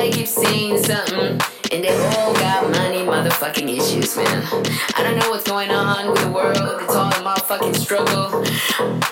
I keep seeing something. And they all got money motherfucking issues, man. I don't know what's going on with the world. It's all a motherfucking struggle.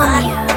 아.